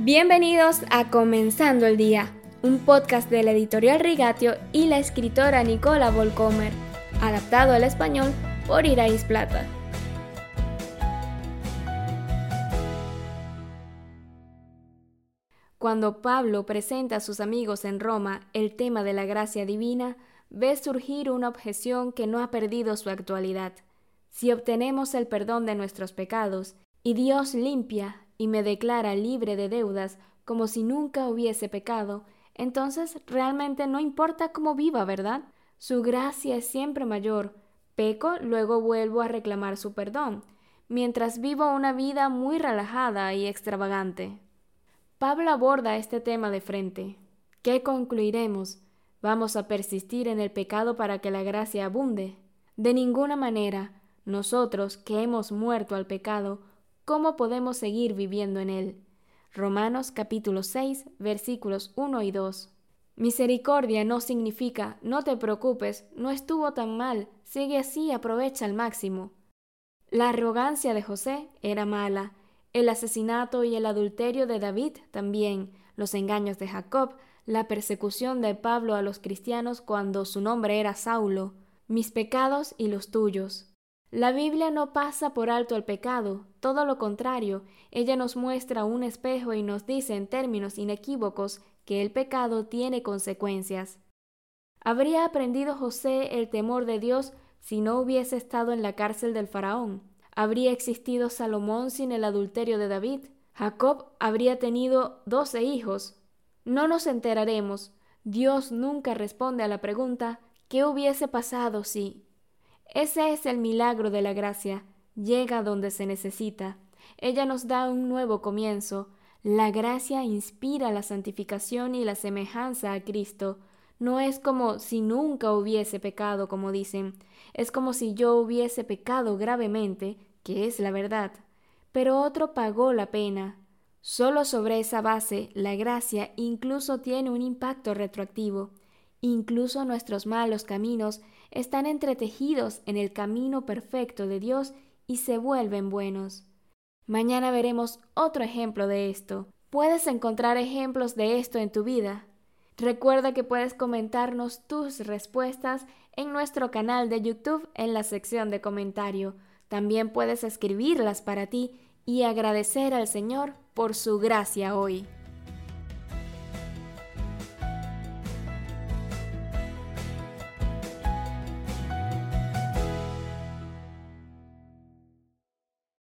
Bienvenidos a Comenzando el Día, un podcast de la editorial Rigatio y la escritora Nicola Volcomer, adaptado al español por Irais Plata. Cuando Pablo presenta a sus amigos en Roma el tema de la gracia divina, ve surgir una objeción que no ha perdido su actualidad. Si obtenemos el perdón de nuestros pecados y Dios limpia y me declara libre de deudas como si nunca hubiese pecado, entonces realmente no importa cómo viva, ¿verdad? Su gracia es siempre mayor. Peco, luego vuelvo a reclamar su perdón, mientras vivo una vida muy relajada y extravagante. Pablo aborda este tema de frente. ¿Qué concluiremos? ¿Vamos a persistir en el pecado para que la gracia abunde? De ninguna manera. Nosotros, que hemos muerto al pecado, ¿cómo podemos seguir viviendo en él? Romanos capítulo 6 versículos 1 y 2. Misericordia no significa no te preocupes, no estuvo tan mal, sigue así, aprovecha al máximo. La arrogancia de José era mala, el asesinato y el adulterio de David también, los engaños de Jacob, la persecución de Pablo a los cristianos cuando su nombre era Saulo, mis pecados y los tuyos. La Biblia no pasa por alto el pecado, todo lo contrario, ella nos muestra un espejo y nos dice en términos inequívocos que el pecado tiene consecuencias. ¿Habría aprendido José el temor de Dios si no hubiese estado en la cárcel del faraón? ¿Habría existido Salomón sin el adulterio de David? ¿Jacob habría tenido doce hijos? No nos enteraremos. Dios nunca responde a la pregunta ¿qué hubiese pasado si? Ese es el milagro de la gracia. Llega donde se necesita. Ella nos da un nuevo comienzo. La gracia inspira la santificación y la semejanza a Cristo. No es como si nunca hubiese pecado, como dicen. Es como si yo hubiese pecado gravemente, que es la verdad. Pero otro pagó la pena. Solo sobre esa base, la gracia incluso tiene un impacto retroactivo. Incluso nuestros malos caminos están entretejidos en el camino perfecto de Dios y se vuelven buenos. Mañana veremos otro ejemplo de esto. Puedes encontrar ejemplos de esto en tu vida. Recuerda que puedes comentarnos tus respuestas en nuestro canal de YouTube en la sección de comentario. También puedes escribirlas para ti y agradecer al Señor por su gracia hoy.